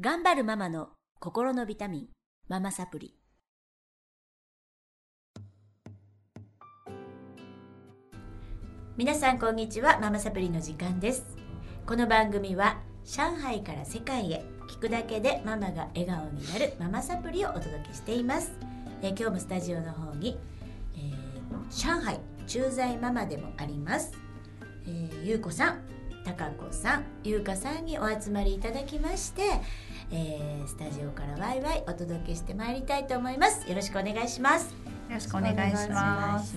頑張るママの心のビタミン、ママサプリ。皆さんこんにちは、ママサプリの時間です。この番組は上海から世界へ聞くだけでママが笑顔になるママサプリをお届けしています。え今日もスタジオの方に、えー上海駐在ママでもあります、えーゆうこさん、たかこさん、ゆうかさんにお集まりいただきまして、えースタジオからワイワイお届けしてまいりたいと思います。よろしくお願いします。よろしくお願いします。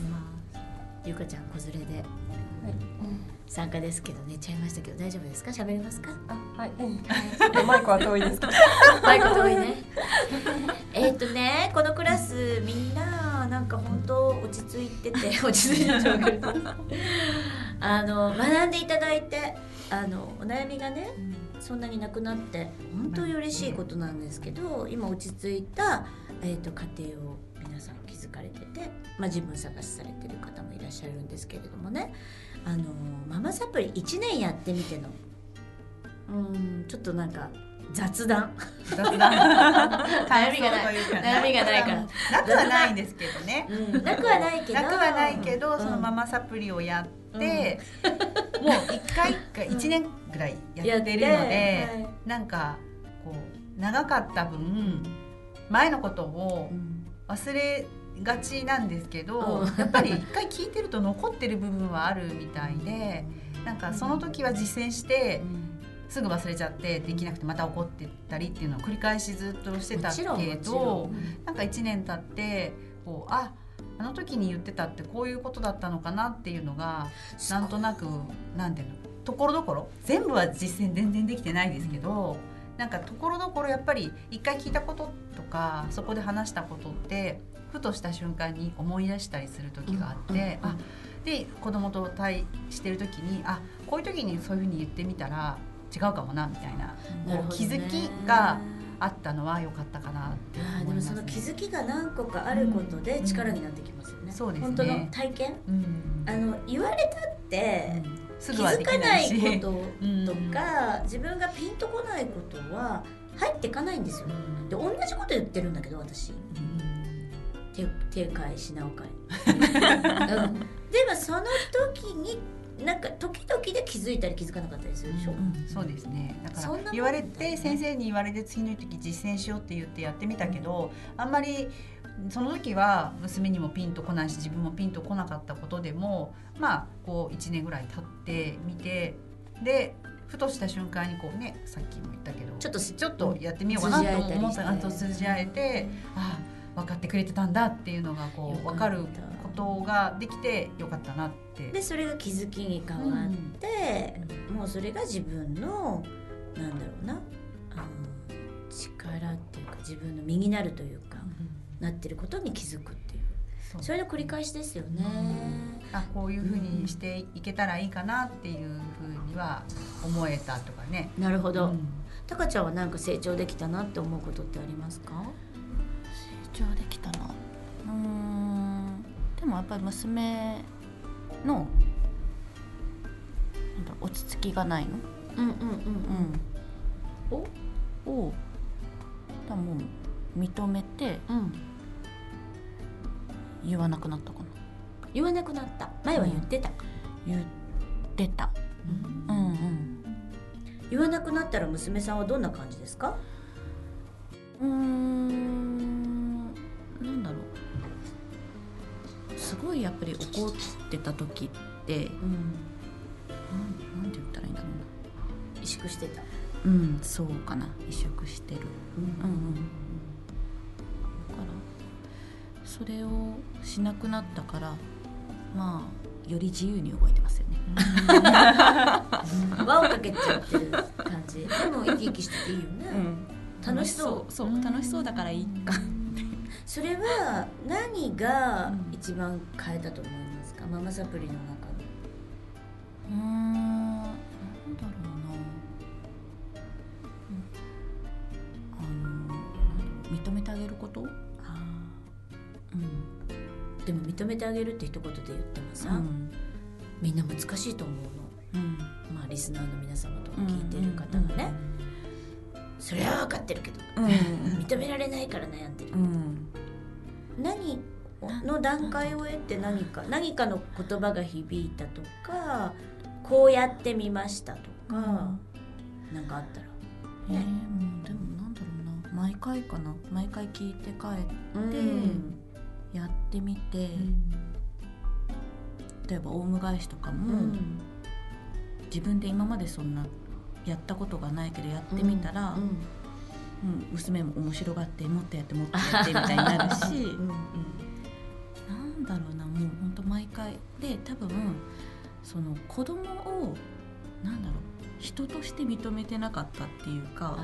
ゆうかちゃん子連れで参加ですけど寝ちゃいましたけど大丈夫ですか？喋れますか？あ、はい。マイクは遠いですか。マイク遠いね。えっとね、このクラスみんななんか本当落ち着いてて 落ち着いてあの学んでいただいてあのお悩みがねそんなになくなって本当に嬉しいことなんですけど今落ち着いた、えー、と家庭を皆さん築かれてて、まあ、自分探しされてる方もいらっしゃるんですけれどもねあのママサプリ1年やってみてのうんちょっとなんか雑談雑談。悩みがない悩みがないから。なくはないんですけどね。うんなくはないけどなくはないけど、うんそのママサプリをやって、もう一回か一年ぐらいやってるので、はい。なんかこう長かった分前のことをうん。忘れがちなんですけど、うん。やっぱり一回聞いてると残ってる部分はあるみたいで、なんかその時は実践して。すぐ忘れちゃってできなくてまた怒ってったりっていうのを繰り返しずっとしてたけどんなんか1年経ってこうああの時に言ってたってこういうことだったのかなっていうのがなんとなくなんていうのところどころ全部は実践全然できてないですけどなんかところどころやっぱり一回聞いたこととかそこで話したことってふとした瞬間に思い出したりする時があって、うんあで子供と対してる時にあこういう時にそういうふうに言ってみたら違うかもなみたいななね。気づきがあったのは良かったかなって思います、ね。その気づきが何個かあることで力になってきますよね、そうですね。本当の体験？うん。あの言われたって、す気づかないいしこととか、自分がピンとこないことは入っていかないんですよ。うん。で同じこと言ってるんだけど私。手手変え品を変え、うん、でもその時になんか時々で気づいたり気づかなかったりするでしょ、うんそうですね。だから言われて先生に言われて次の時実践しようって言ってやってみたけどあんまりその時は娘にもピンとこないし自分もピンとこなかったことでもまあこう1年ぐらい経ってみてでふとした瞬間にこうねさっきも言ったけどちょっとちょっとやってみようかなと思ったあと通じ合えて通じ合えてあ分かってくれてたんだっていうのがこう分かることができてよかったなって。でそれが気づきに変わって、もうそれが自分のなんだろうなあの力っていうか自分の身になるというか、なってることに気づくっていう。そう。それの繰り返しですよね。あこういうふうにしていけたらいいかなっていうふうには思えたとかね。なるほど、うん。たかちゃんはなんか成長できたなって思うことってありますか？成長できでもやっぱり娘の落ち着きがないの？うんうんうん。うん。をだもう認めてうん。うん言わなくなったかな。言わなくなった。前は言ってた、言ってた。うんうん。言わなくなったら娘さんはどんな感じですか？うーんすごいやっぱり怒ってた時ってうん。なんて言ったらいいんだろうな。萎縮してた。うんそうかな。萎縮してる。うん。うんうんだからそれをしなくなったからまあより自由に動いてますよね。輪をかけちゃってる感じ。でも生き生きしてていいよね、楽しそう。そう。そう楽しそうだからいいかそれは何が一番変えたと思いますか、ママサプリの中で。うーんなんだろうな。あのなんだろう認めてあげること？うん。でも認めてあげるって一言で言ってもさ、うん。みんな難しいと思うの。うん。まあリスナーの皆様とか聞いてる方がね、それは分かってるけど。うん。認められないから悩んでる。うん。何の段階を得て何か何かの言葉が響いたとかこうやってみましたとか、なんかあったら。えーうんでもなんだろうな。毎回かな。毎回聞いて帰って、うん。やってみて、例えばオウム返しとかうも、ん。自分で今までそんなやったことがないけどやってみたら、うんうん。娘も面白がってもっとやってもっとやってみたいになるし うんなんだろうなもうほんと毎回。で多分その子供をなんだろう人として認めてなかったっていうか、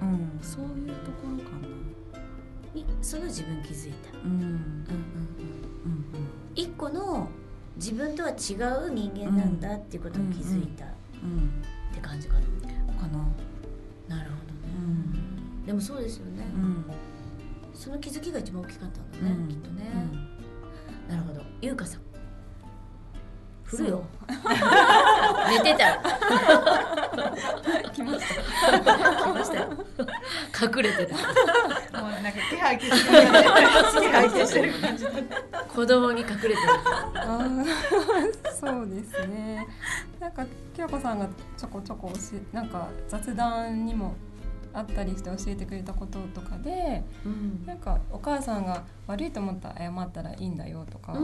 うん、そういうところかな。いその自分気づいた、うん。うんうんうん。一個の自分とは違う人間なんだっていうことに気づいた。っうんて感でもそうですよね、うん。その気づきが一番大きかったんだね、うん。きっとね、うん。なるほど。優香さん。振るよ。寝てた来ました。来ましたよ。隠れてた。もうなんか手配消してる手配消してる感じ子供に隠れてる。そうですね。なんか京子さんがちょこちょこなんか雑談にもあったりして教えてくれたこととかでうん。なんかお母さんが悪いと思ったら謝ったらいいんだよとか、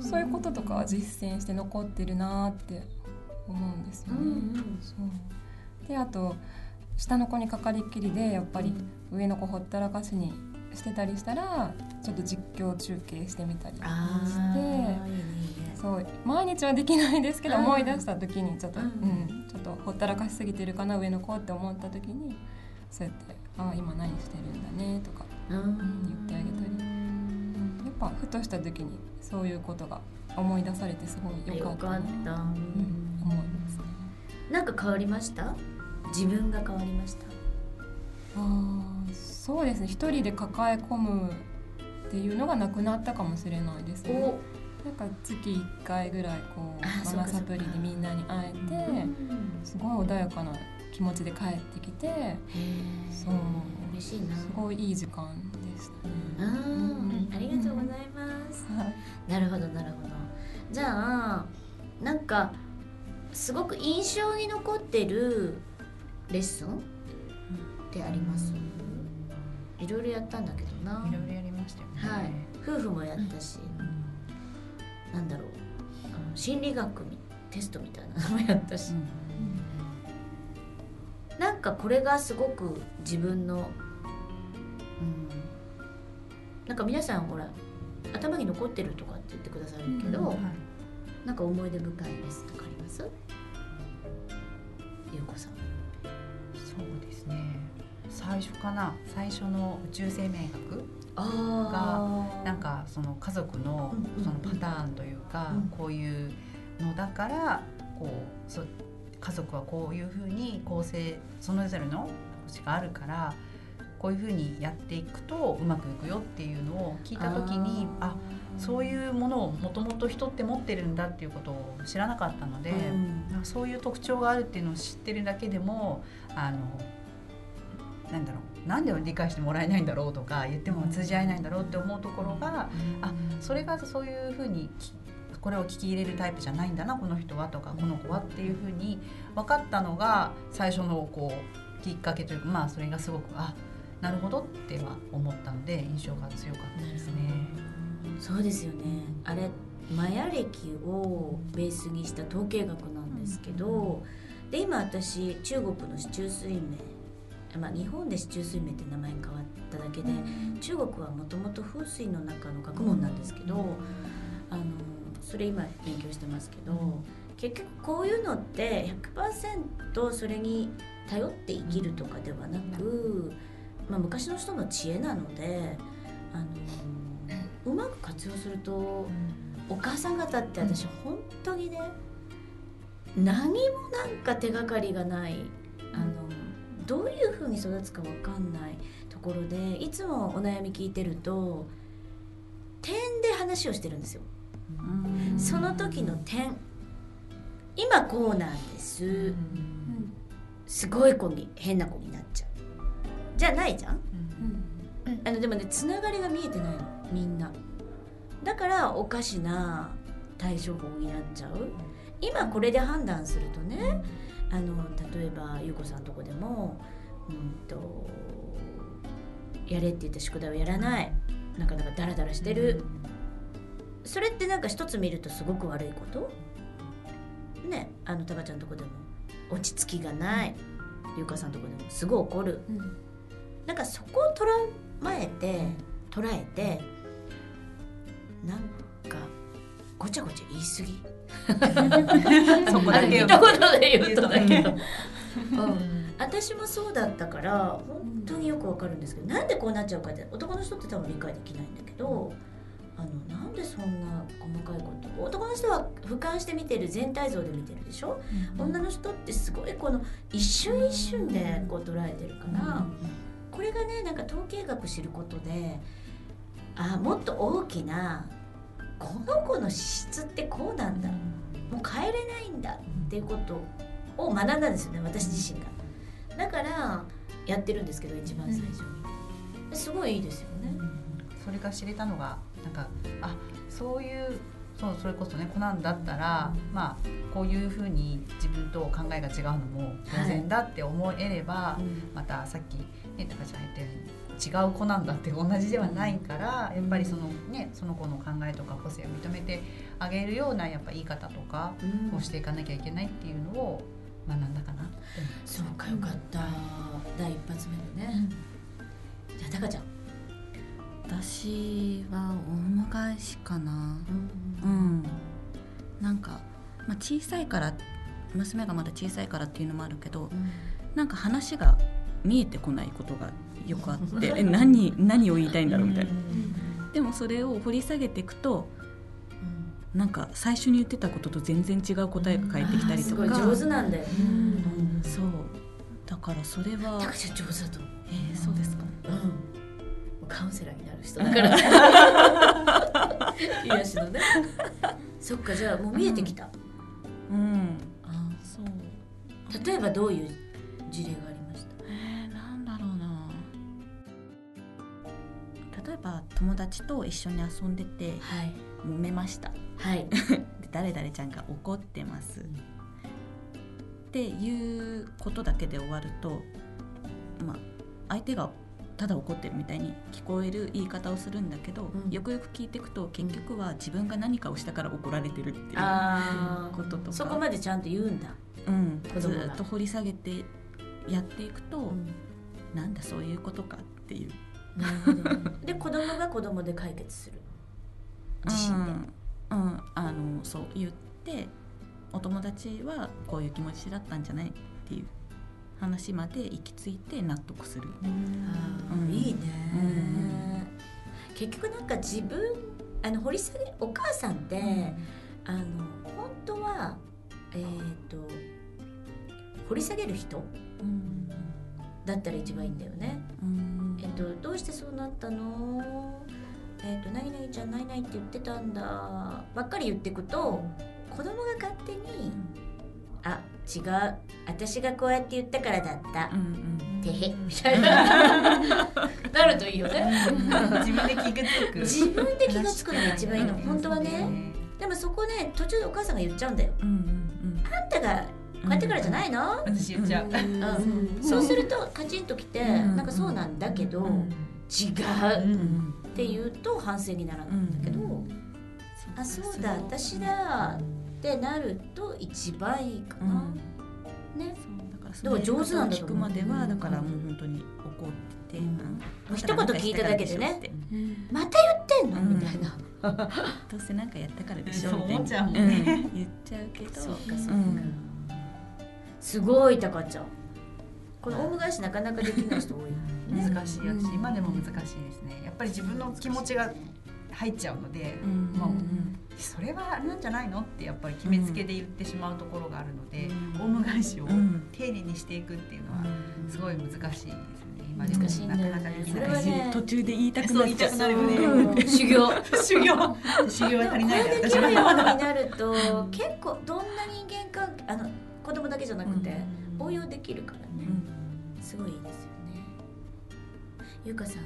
そういうこととかは実践して残ってるなーって思うんですよね。うんうんそう。であと下の子にかかりっきりでやっぱり上の子ほったらかしにしてたりしたらちょっと実況中継してみたりあしてそう毎日はできないですけどうん。思い出した時にちょっと、ううんんちょっとほったらかしすぎてるかな上の子って思った時にそうやって「ああ今何してるんだね」とかうん言ってあげたり。やっぱふとした時にそういうことが思い出されてすごい良かったな。よかった。うん思いますね。なんか変わりました？自分が変わりました？あーそうですね。一人で抱え込むっていうのがなくなったかもしれないですね。なんか月1回ぐらいこうママサプリでみんなに会えて、すごい穏やかな気持ちで帰ってきてそう。嬉しいな。すごいいい時間でしたね。あーありがとうございます。はい。なるほどなるほど。じゃあなんかすごく印象に残ってるレッスンってあります？いろいろやったんだけどな。いろいろやりましたよね。はい。夫婦もやったし、なんだろう。あの心理学みテストみたいなのもやったし、なんかこれがすごく自分の、うん、なんか皆さんほら頭に残ってるとかって言ってくださるけど、うんはい。なんか思い出深いですとかあります？ゆうこさん。そうですね。最初かな。最初の宇宙生命学あなんかその家族のそのパターンというか、うん。こういうのだからこうそ家族はこういうふうに構成それぞれの星があるからこういうふうにやっていくとうまくいくよっていうのを聞いた時にあそういうものをもともと人って持ってるんだっていうことを知らなかったので、うん。そういう特徴があるっていうのを知ってるだけでもあのなんだろうなんで理解してもらえないんだろうとか言っても通じ合えないんだろうって思うところがあそれがそういうふうにきこれを聞き入れるタイプじゃないんだなこの人はとかこの子はっていうふうに分かったのが最初のこうきっかけというかまあそれがすごくあなるほどっては思ったので印象が強かったですね。そうですよねあれマヤ歴をベースにした統計学なんですけど、で今私中国の四柱推命まあ日本で四柱推命って名前変わっただけで、中国はもともと風水の中の学問なんですけど、それ今勉強してますけど、結局こういうのって100%それに頼って生きるとかではなく、まあ、昔の人の知恵なのであのうまく活用するとお母さん方って私本当にね何もなんか手がかりがないあのどういうふうに育つか分かんないところでいつもお悩み聞いてると点で話をしてるんですよ。その時の点。今こうなんです。すごい子に変な子になっちゃう。じゃないじゃん。うん。あのでもねつながりが見えてないの。みんな。だからおかしな対処法になっちゃう。今これで判断するとねあの例えば優子さんとこでもうんとやれって言った宿題をやらない。なかなかダラダラしてるそれってなんか一つ見るとすごく悪いこと？ねあのタカちゃんとこでも。落ち着きがない。優香さんとこでもすごい怒る。なんかそこを捉えて捉えてなんかごちゃごちゃ言い過ぎ。そこだけ言で言うとだけど、ううん、私もそうだったから本当によくわかるんですけど。なんでこうなっちゃうかって男の人って多分理解できないんだけどあのなんでそんな細かいこと男の人は俯瞰して見てる全体像で見てるでしょ、女の人ってすごいこの一瞬一瞬でこう捉えてるから、これがねなんか統計学知ることであもっと大きなこの子の資質ってこうなんだ。もう変えれないんだっていうことを学んだんですよね私自身が。だからやってるんですけど一番最初に。すごいいいですよね。それが知れたのがなんかあそういうそうそれこそねコナンだったら、まあこういうふうに自分と考えが違うのも当然だって思えれば、またさっきね高ちゃん言ったように違う子なんだって同じではないから、やっぱりそのねその子の考えとか個性を認めてあげるようなやっぱ言い方とかうん。をしていかなきゃいけないっていうのを学んだかなってそうかよかった。第一発目のね。じゃあタカちゃん私はオウム返しかなうん。なんか、まあ、小さいから娘がまだ小さいからっていうのもあるけどなんか話が見えてこないことがよくあって え何何を言いたいんだろうみたいな。でもそれを掘り下げていくとなんか最初に言ってたことと全然違う答えが返ってきたりすごいとか上手なんだようん。そう。だからそれはタカちゃん上手だと思う。え？ンセラーになる人だから。癒しのね。そっかじゃあもう見えてきた、うん。あそう。例えばどういう事例がありました？えー、なんだろうな。例えば友達と一緒に遊んでてはい。揉めました。はい。で誰々ちゃんが怒ってます、っていうことだけで終わるとまあ相手がただ怒ってるみたいに聞こえる言い方をするんだけど、うん。よくよく聞いていくと結局は自分が何かをしたから怒られてるっていうあこととか。そこまでちゃんと言うんだ、うん、ずっと掘り下げてやっていくと、なんだそういうことかっていう。で子供が子供で解決する。自身で、うん、うん。あのそう言ってお友達はこういう気持ちだったんじゃないっていう話まで行き着いて納得する。うん。いいね、結局なんか自分あの掘り下げお母さんって、あの本当はえっ、と掘り下げる人うん。だったら一番いいんだよね。うん。えっとどうしてそうなったの？えっと何々ちゃん何々って言ってたんだ。ばっかり言ってくと子供が勝手にあ違う。私がこうやって言ったからだった。うんうんてへ。みたいななるといいよね。自分で気がつく。自分で気がつくのが一番いいの。うん本当はね。でもそこね途中でお母さんが言っちゃうんだよ。うんうんあんたがこうやってからじゃないの？私言っちゃう、うん。そうするとカチンときてうんなんかそうなんだけど違う。うんうんって言うと反省にならないんだけど、あそうだ。私だってなると一番いいかな、ね。そうだからでも上手なんだと聞くまではだからもう本当に怒ってて、うん。うん。一言聞いただけでね。って。また言ってんの、うんみたいな。どうせなんかやったからでしょみたい思っちゃうもんなね。うん。言っちゃうけど。そうかそうか、ん。すごいたかちゃん。このオウム返しなかなかできない人多い。ね難しい。私今でも難しいですね。やっぱり自分の気持ちが入っちゃうので、うんまあそれはあれなんじゃないのってやっぱり決めつけで言ってしまうところがあるので、うん。オウム返しをうん丁寧にしていくっていうのはすごい難しいですね今難しいんだよね。なかなかできないはね途中で言いたくなっちゃう言いたくなるよねうん。修行。修行。修行は足りないこれで私はきるようになると結構どんな人間関係あの子供だけじゃなくて応用できるからね。すごいいいですよね。ゆうかさん。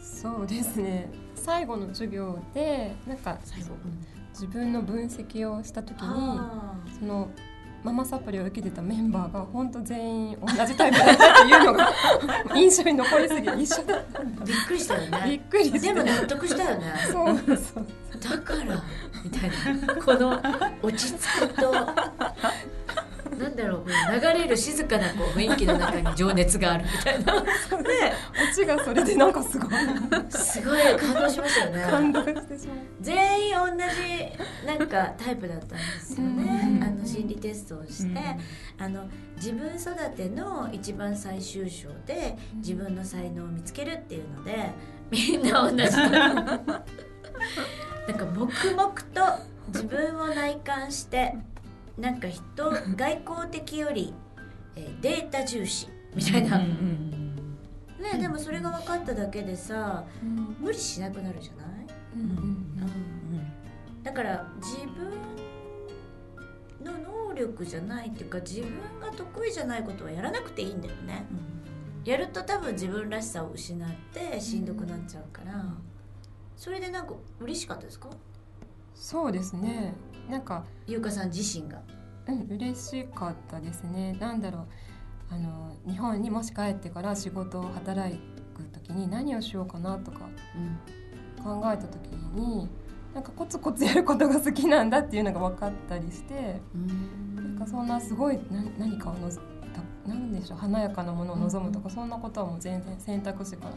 そうですね最後の授業でなんか最後、自分の分析をした時にあそのママサプリを受けてたメンバーが本当全員同じタイプだったっていうのが 印象に残りすぎて一緒だった。びっくりしたよびねっくりしてでも納得したよね。そうそう。だからみたいな。この落ち着くとなんだろう流れる静かなこう雰囲気の中に情熱があるみたいな。ね。オチがそれでなんかすごい。すごい感動しましたよね感動してしまう。全員同じなんかタイプだったんですよね。うん。あの心理テストをして、うん。あの自分育ての一番最終章で自分の才能を見つけるっていうのでみんな同じ なんか黙々と自分を内観してなんか人 外交的より、えーデータ重視みたいな、ねでもそれが分かっただけでさうん。無理しなくなるじゃない、うんうんだから自分の能力じゃないっていうか自分が得意じゃないことはやらなくていいんだよね。やると多分自分らしさを失ってしんどくなっちゃうから、それでなんか嬉しかったですか？そうですね。なんか優香さん自身が？うん嬉しかったですね。なんだろう。あの日本にもし帰ってから仕事を働く時に何をしようかなとか考えた時になんかコツコツやることが好きなんだっていうのが分かったりしてなんかそんなすごいな何かをのぞたなんでしょう。華やかなものを望むとかそんなことはもう全然選択肢から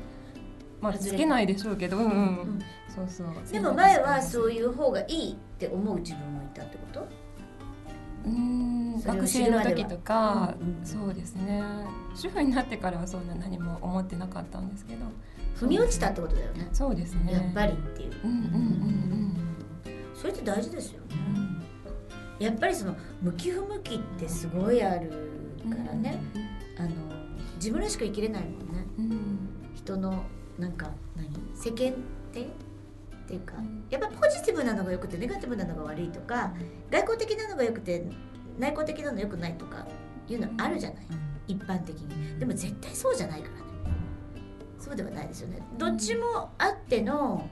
まあつけないでしょうけどうんうん、うんそうそう。でも前はうそういう方がいいって思う自分もいたってこと？うん。学生知るまでは。の時とか、うんうんそうですね。主婦になってからはそんな何も思ってなかったんですけど。腑に落ちたってことだよね。そうですね。やっぱりっていう。うんうんうんそれって大事ですよね。うん。やっぱりその向き不向きってすごいあるからね、あの自分らしく生きれないもんね。うん。人のなんか何？世間体？っていうかうん。やっぱポジティブなのが良くてネガティブなのが悪いとか外交的なのが良くて内向的なの良くないとかいうのあるじゃない？一般的に。でも絶対そうじゃないからね。そうではないですよね。どっちもあっての、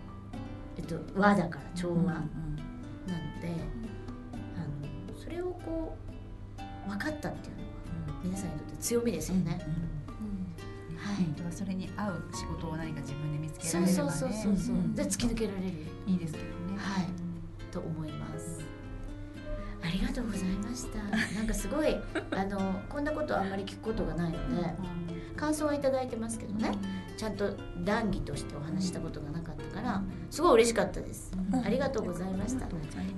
えっと、和だから調和なので、あのそれをこう分かったっていうのは皆さんにとって強みですよね、はい本当はそれに合う仕事を何か自分で見つけられればね。そうそうそうそう、ん。で突き抜けられる。いいですけどね。はい。と思います。ありがとうございました。なんかすごい あのこんなことあんまり聞くことがないので感想はいただいてますけどね。ちゃんと談義としてお話ししたことがなかったからすごい嬉しかったです。うん。ありがとうございました。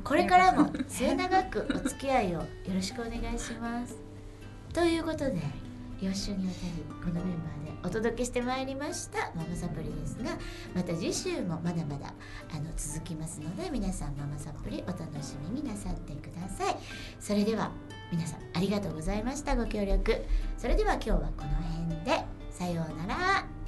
これからも末永くお付き合いをよろしくお願いします。ということで4週にわたりこのメンバーでお届けしてまいりましたママサプリですがまた次週もまだまだあの続きますので皆さんママサプリお楽しみになさってください。それでは皆さんありがとうございましたご協力。それでは今日はこの辺でさようなら。